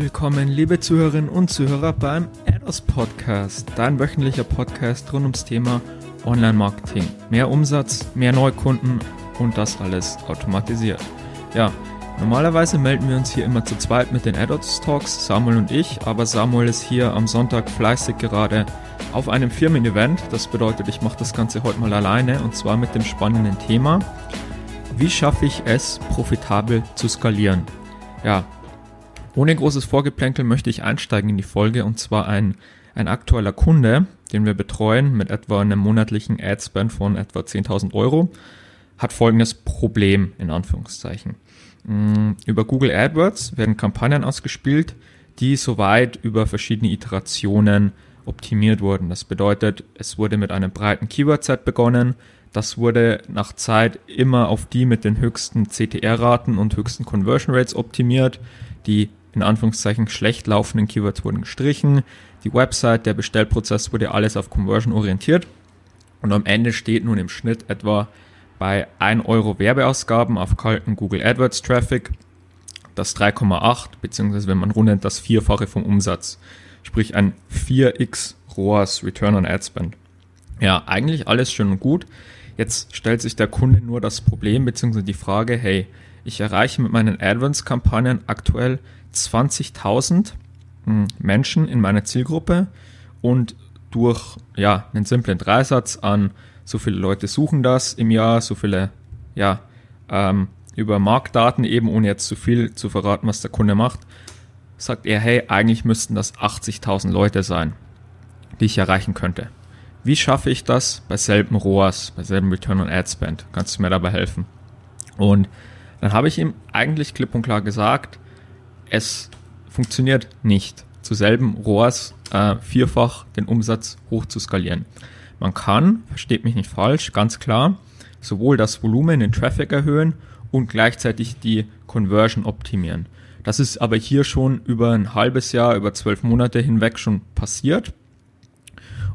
willkommen, liebe Zuhörerinnen und Zuhörer beim ADOS Podcast, dein wöchentlicher Podcast rund ums Thema Online-Marketing. Mehr Umsatz, mehr Neukunden und das alles automatisiert. Ja, normalerweise melden wir uns hier immer zu zweit mit den ADOS Talks, Samuel und ich, aber Samuel ist hier am Sonntag fleißig gerade auf einem Firmen-Event. Das bedeutet, ich mache das Ganze heute mal alleine und zwar mit dem spannenden Thema, wie schaffe ich es, profitabel zu skalieren? Ja, ohne großes Vorgeplänkel möchte ich einsteigen in die Folge und zwar ein, ein aktueller Kunde, den wir betreuen mit etwa einem monatlichen Adspend von etwa 10.000 Euro, hat folgendes Problem in Anführungszeichen. Mm, über Google AdWords werden Kampagnen ausgespielt, die soweit über verschiedene Iterationen optimiert wurden. Das bedeutet, es wurde mit einem breiten Keyword-Set begonnen. Das wurde nach Zeit immer auf die mit den höchsten CTR-Raten und höchsten Conversion Rates optimiert. Die in Anführungszeichen schlecht laufenden Keywords wurden gestrichen, die Website, der Bestellprozess wurde alles auf Conversion orientiert und am Ende steht nun im Schnitt etwa bei 1 Euro Werbeausgaben auf kalten Google AdWords Traffic das 3,8 beziehungsweise wenn man rundet das Vierfache vom Umsatz, sprich ein 4x ROAS Return on Ad Spend. Ja, eigentlich alles schön und gut. Jetzt stellt sich der Kunde nur das Problem beziehungsweise die Frage, hey, ich erreiche mit meinen AdVance-Kampagnen aktuell 20.000 hm, Menschen in meiner Zielgruppe und durch ja, einen simplen Dreisatz an so viele Leute suchen das im Jahr, so viele, ja, ähm, über Marktdaten eben, ohne jetzt zu viel zu verraten, was der Kunde macht, sagt er, hey, eigentlich müssten das 80.000 Leute sein, die ich erreichen könnte. Wie schaffe ich das bei selben ROAS, bei selben Return on Ad Spend? Kannst du mir dabei helfen? Und dann habe ich ihm eigentlich klipp und klar gesagt, es funktioniert nicht, zu selben ROAS äh, vierfach den Umsatz hoch zu skalieren. Man kann, versteht mich nicht falsch, ganz klar, sowohl das Volumen, den Traffic erhöhen und gleichzeitig die Conversion optimieren. Das ist aber hier schon über ein halbes Jahr, über zwölf Monate hinweg schon passiert.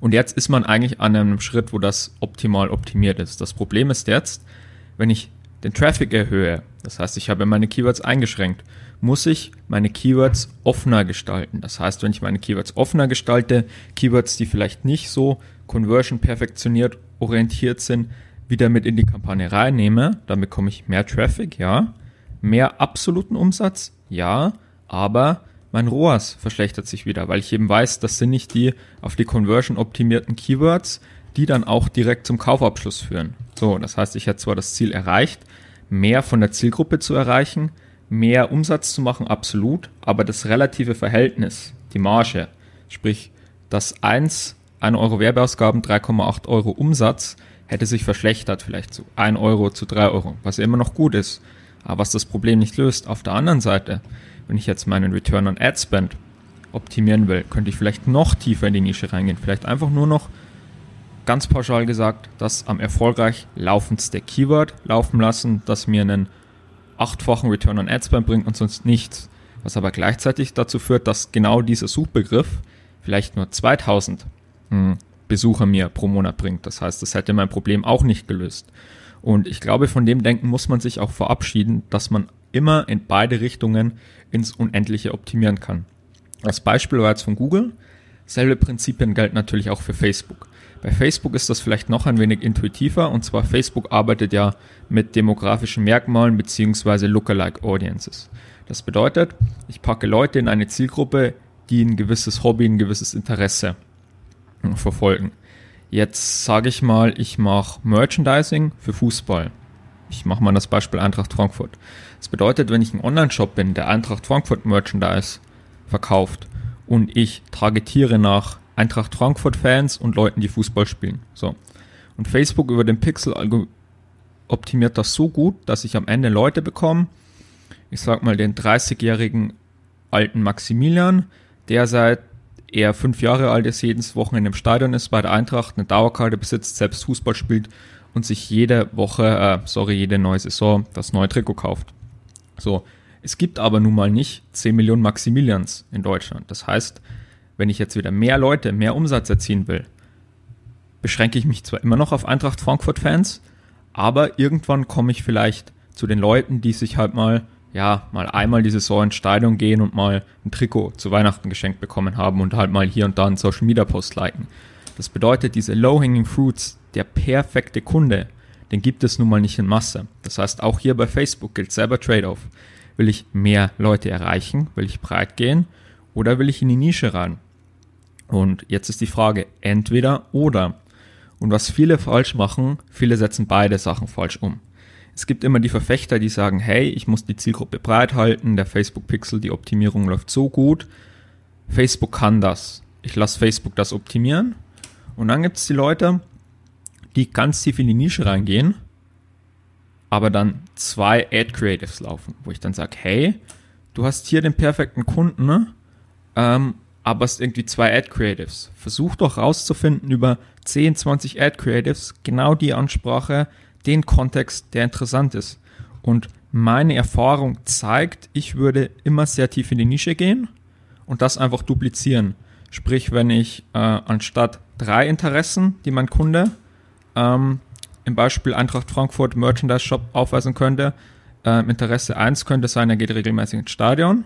Und jetzt ist man eigentlich an einem Schritt, wo das optimal optimiert ist. Das Problem ist jetzt, wenn ich den Traffic erhöhe, das heißt, ich habe meine Keywords eingeschränkt, muss ich meine Keywords offener gestalten. Das heißt, wenn ich meine Keywords offener gestalte, Keywords, die vielleicht nicht so conversion perfektioniert orientiert sind, wieder mit in die Kampagne reinnehme, dann bekomme ich mehr Traffic, ja, mehr absoluten Umsatz, ja, aber mein ROAS verschlechtert sich wieder, weil ich eben weiß, das sind nicht die auf die Conversion optimierten Keywords, die dann auch direkt zum Kaufabschluss führen. So, das heißt, ich hätte zwar das Ziel erreicht, mehr von der Zielgruppe zu erreichen, mehr Umsatz zu machen, absolut, aber das relative Verhältnis, die Marge, sprich das 1, 1 Euro Werbeausgaben, 3,8 Euro Umsatz, hätte sich verschlechtert, vielleicht zu 1 Euro zu 3 Euro, was immer noch gut ist, aber was das Problem nicht löst. Auf der anderen Seite, wenn ich jetzt meinen Return on Ad Spend optimieren will, könnte ich vielleicht noch tiefer in die Nische reingehen, vielleicht einfach nur noch ganz pauschal gesagt, das am erfolgreich laufendste Keyword laufen lassen, das mir einen achtfachen Return on Ad Spend bringt und sonst nichts. Was aber gleichzeitig dazu führt, dass genau dieser Suchbegriff vielleicht nur 2000 hm, Besucher mir pro Monat bringt. Das heißt, das hätte mein Problem auch nicht gelöst. Und ich glaube, von dem Denken muss man sich auch verabschieden, dass man immer in beide Richtungen ins Unendliche optimieren kann. Das Beispiel war jetzt von Google. Selbe Prinzipien gelten natürlich auch für Facebook. Bei Facebook ist das vielleicht noch ein wenig intuitiver und zwar Facebook arbeitet ja mit demografischen Merkmalen beziehungsweise Lookalike Audiences. Das bedeutet, ich packe Leute in eine Zielgruppe, die ein gewisses Hobby, ein gewisses Interesse verfolgen. Jetzt sage ich mal, ich mache Merchandising für Fußball. Ich mache mal das Beispiel Eintracht Frankfurt. Das bedeutet, wenn ich ein Online-Shop bin, der Eintracht Frankfurt Merchandise verkauft und ich targetiere nach Eintracht Frankfurt-Fans und Leuten, die Fußball spielen. So. Und Facebook über den Pixel optimiert das so gut, dass ich am Ende Leute bekomme, ich sag mal den 30-jährigen alten Maximilian, der seit er fünf Jahre alt ist, jedes Wochenende im Stadion ist, bei der Eintracht eine Dauerkarte besitzt, selbst Fußball spielt und sich jede Woche, äh, sorry, jede neue Saison das neue Trikot kauft. So. Es gibt aber nun mal nicht 10 Millionen Maximilians in Deutschland. Das heißt, wenn ich jetzt wieder mehr Leute, mehr Umsatz erzielen will, beschränke ich mich zwar immer noch auf Eintracht Frankfurt-Fans, aber irgendwann komme ich vielleicht zu den Leuten, die sich halt mal ja, mal einmal diese Saison ins Stadion gehen und mal ein Trikot zu Weihnachten geschenkt bekommen haben und halt mal hier und da einen Social Media Post liken. Das bedeutet, diese Low-Hanging Fruits, der perfekte Kunde, den gibt es nun mal nicht in Masse. Das heißt, auch hier bei Facebook gilt selber Trade-off. Will ich mehr Leute erreichen? Will ich breit gehen? Oder will ich in die Nische rein? Und jetzt ist die Frage, entweder oder. Und was viele falsch machen, viele setzen beide Sachen falsch um. Es gibt immer die Verfechter, die sagen, hey, ich muss die Zielgruppe breit halten, der Facebook Pixel, die Optimierung läuft so gut. Facebook kann das. Ich lasse Facebook das optimieren. Und dann gibt es die Leute, die ganz tief in die Nische reingehen, aber dann zwei Ad Creatives laufen, wo ich dann sage, hey, du hast hier den perfekten Kunden, ne? ähm, aber es irgendwie zwei Ad Creatives. Versuch doch rauszufinden über 10, 20 Ad Creatives genau die Ansprache, den Kontext, der interessant ist. Und meine Erfahrung zeigt, ich würde immer sehr tief in die Nische gehen und das einfach duplizieren. Sprich, wenn ich äh, anstatt drei Interessen, die mein Kunde ähm, im Beispiel Eintracht Frankfurt Merchandise Shop aufweisen könnte, ähm, Interesse 1 könnte sein, er geht regelmäßig ins Stadion.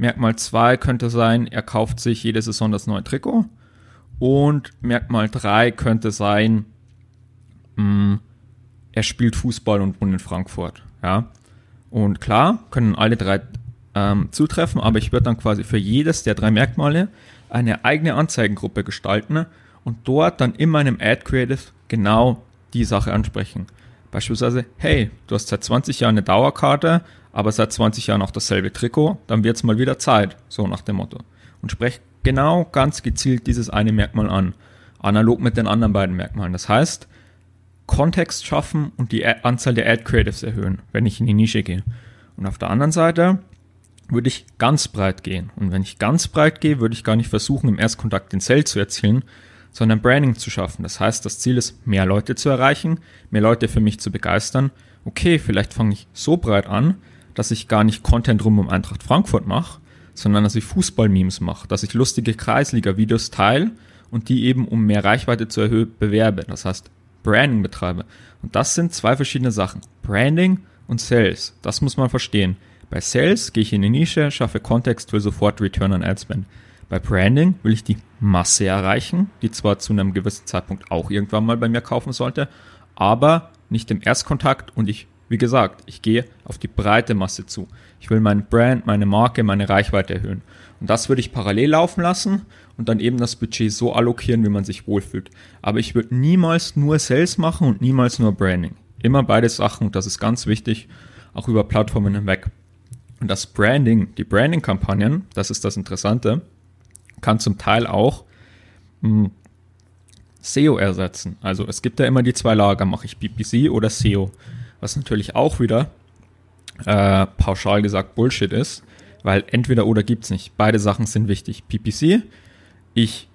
Merkmal 2 könnte sein, er kauft sich jede Saison das neue Trikot. Und Merkmal 3 könnte sein, mh, mm, er spielt Fußball und wohnt in Frankfurt. Ja. Und klar, können alle drei ähm, zutreffen, aber ich würde dann quasi für jedes der drei Merkmale eine eigene Anzeigengruppe gestalten und dort dann in meinem Ad Creative genau die Sache ansprechen. Beispielsweise, hey, du hast seit 20 Jahren eine Dauerkarte, aber seit 20 Jahren auch dasselbe Trikot, dann wird es mal wieder Zeit, so nach dem Motto. Und sprech genau ganz gezielt dieses eine Merkmal an, analog mit den anderen beiden Merkmalen. Das heißt, Kontext schaffen und die Anzahl der Ad Creatives erhöhen, wenn ich in die Nische gehe. Und auf der anderen Seite würde ich ganz breit gehen. Und wenn ich ganz breit gehe, würde ich gar nicht versuchen, im Erstkontakt den Sale zu erzielen, sondern Branding zu schaffen. Das heißt, das Ziel ist, mehr Leute zu erreichen, mehr Leute für mich zu begeistern. Okay, vielleicht fange ich so breit an, dass ich gar nicht Content rum um Eintracht Frankfurt mache, sondern dass ich Fußball-Memes mache, dass ich lustige Kreisliga-Videos teile und die eben, um mehr Reichweite zu erhöhen, bewerbe. Das heißt, Branding betreibe. Und das sind zwei verschiedene Sachen. Branding und Sales. Das muss man verstehen. Bei Sales gehe ich in die Nische, schaffe Kontext, will sofort Return on Ad Spend. Bei Branding will ich die Masse erreichen, die zwar zu einem gewissen Zeitpunkt auch irgendwann mal bei mir kaufen sollte, aber nicht im Erstkontakt und ich, wie gesagt, ich gehe auf die breite Masse zu. Ich will mein Brand, meine Marke, meine Reichweite erhöhen. Und das würde ich parallel laufen lassen und dann eben das Budget so allokieren, wie man sich wohlfühlt. Aber ich würde niemals nur Sales machen und niemals nur Branding. Immer beide Sachen und das ist ganz wichtig, auch über Plattformen hinweg. Und das Branding, die Branding-Kampagnen, das ist das Interessante, kann zum Teil auch mh, hm, SEO ersetzen. Also es gibt ja immer die zwei Lager, mache ich PPC oder SEO, was natürlich auch wieder äh, pauschal gesagt Bullshit ist, weil entweder oder gibt es nicht. Beide Sachen sind wichtig. PPC ich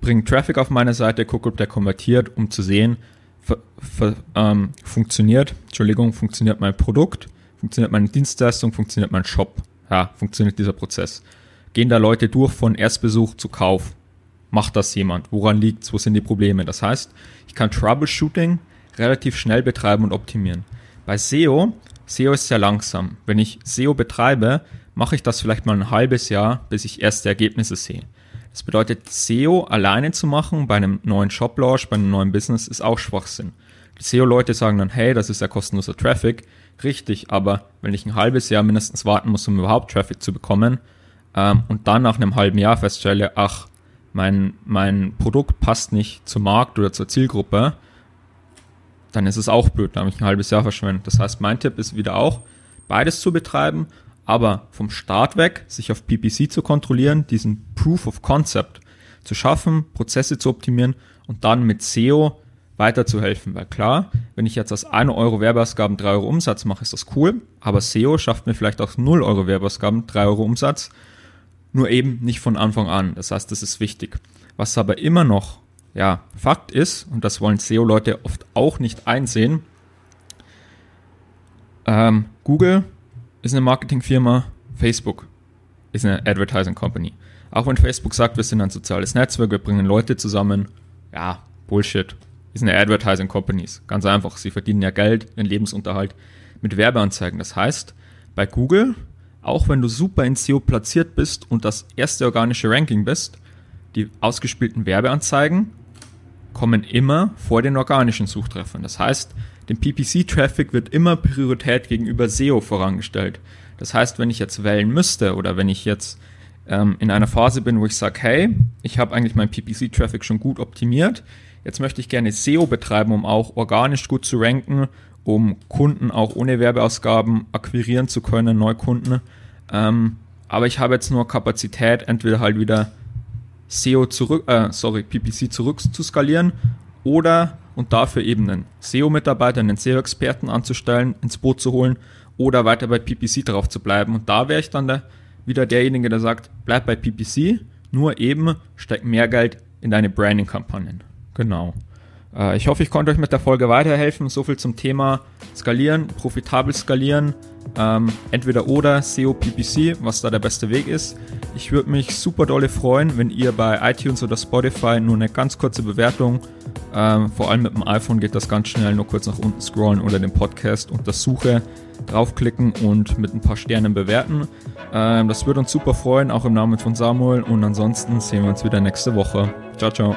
bringe Traffic auf meine Seite, gucke, ob der konvertiert, um zu sehen, ähm, funktioniert, Entschuldigung, funktioniert mein Produkt, funktioniert meine Dienstleistung, funktioniert mein Shop. Ja, funktioniert dieser Prozess. Gehen da Leute durch von Erstbesuch zu Kauf? Macht das jemand? Woran liegt's? Wo sind die Probleme? Das heißt, ich kann Troubleshooting relativ schnell betreiben und optimieren. Bei SEO, SEO ist sehr langsam. Wenn ich SEO betreibe, mache ich das vielleicht mal ein halbes Jahr, bis ich erste Ergebnisse sehe. Das bedeutet, SEO alleine zu machen bei einem neuen Shop-Launch, bei einem neuen Business, ist auch Schwachsinn. Die SEO-Leute sagen dann, hey, das ist ja kostenloser Traffic. Richtig, aber wenn ich ein halbes Jahr mindestens warten muss, um überhaupt Traffic zu bekommen, ähm, und dann nach einem halben Jahr feststelle, ach, mein, mein Produkt passt nicht zum Markt oder zur Zielgruppe, dann ist es auch blöd, da habe ich ein halbes Jahr verschwendet. Das heißt, mein Tipp ist wieder auch, beides zu betreiben aber vom Start weg, sich auf PPC zu kontrollieren, diesen Proof of Concept zu schaffen, Prozesse zu optimieren und dann mit SEO weiterzuhelfen. Weil klar, wenn ich jetzt aus 1 Euro Werbeausgaben 3 Euro Umsatz mache, ist das cool, aber SEO schafft mir vielleicht aus 0 Euro Werbeausgaben 3 Euro Umsatz, nur eben nicht von Anfang an. Das heißt, das ist wichtig. Was aber immer noch, ja, Fakt ist, und das wollen SEO-Leute oft auch nicht einsehen, ähm, Google ist eine Marketingfirma, Facebook ist eine Advertising Company. Auch wenn Facebook sagt, wir sind ein soziales Netzwerk, wir bringen Leute zusammen, ja, Bullshit. Ist eine Advertising Company. Ganz einfach. Sie verdienen ja Geld, ihren Lebensunterhalt mit Werbeanzeigen. Das heißt, bei Google, auch wenn du super in SEO platziert bist und das erste organische Ranking bist, die ausgespielten Werbeanzeigen kommen immer vor den organischen Suchtreffern. Das heißt, dem PPC-Traffic wird immer Priorität gegenüber SEO vorangestellt. Das heißt, wenn ich jetzt wählen müsste oder wenn ich jetzt ähm, in einer Phase bin, wo ich sage, hey, ich habe eigentlich meinen PPC-Traffic schon gut optimiert, jetzt möchte ich gerne SEO betreiben, um auch organisch gut zu ranken, um Kunden auch ohne Werbeausgaben akquirieren zu können, Neukunden. Ähm, aber ich habe jetzt nur Kapazität, entweder halt wieder SEO zurück, äh, sorry, PPC zurück zu skalieren oder und dafür eben einen SEO-Mitarbeiter, einen SEO-Experten anzustellen, ins Boot zu holen oder weiter bei PPC drauf zu bleiben. Und da wäre ich dann der, wieder derjenige, der sagt, bleib bei PPC, nur eben steck mehr Geld in deine Branding-Kampagnen. Genau. Äh, ich hoffe, ich konnte euch mit der Folge weiterhelfen. So viel zum Thema Skalieren, profitabel skalieren. Ähm, entweder oder SEO PPC, was da der beste Weg ist. Ich würde mich super dolle freuen, wenn ihr bei iTunes oder Spotify nur eine ganz kurze Bewertung, ähm, vor allem mit dem iPhone geht das ganz schnell, nur kurz nach unten scrollen oder den Podcast unter Suche draufklicken und mit ein paar Sternen bewerten. Ähm, das würde uns super freuen, auch im Namen von Samuel. Und ansonsten sehen wir uns wieder nächste Woche. Ciao, ciao.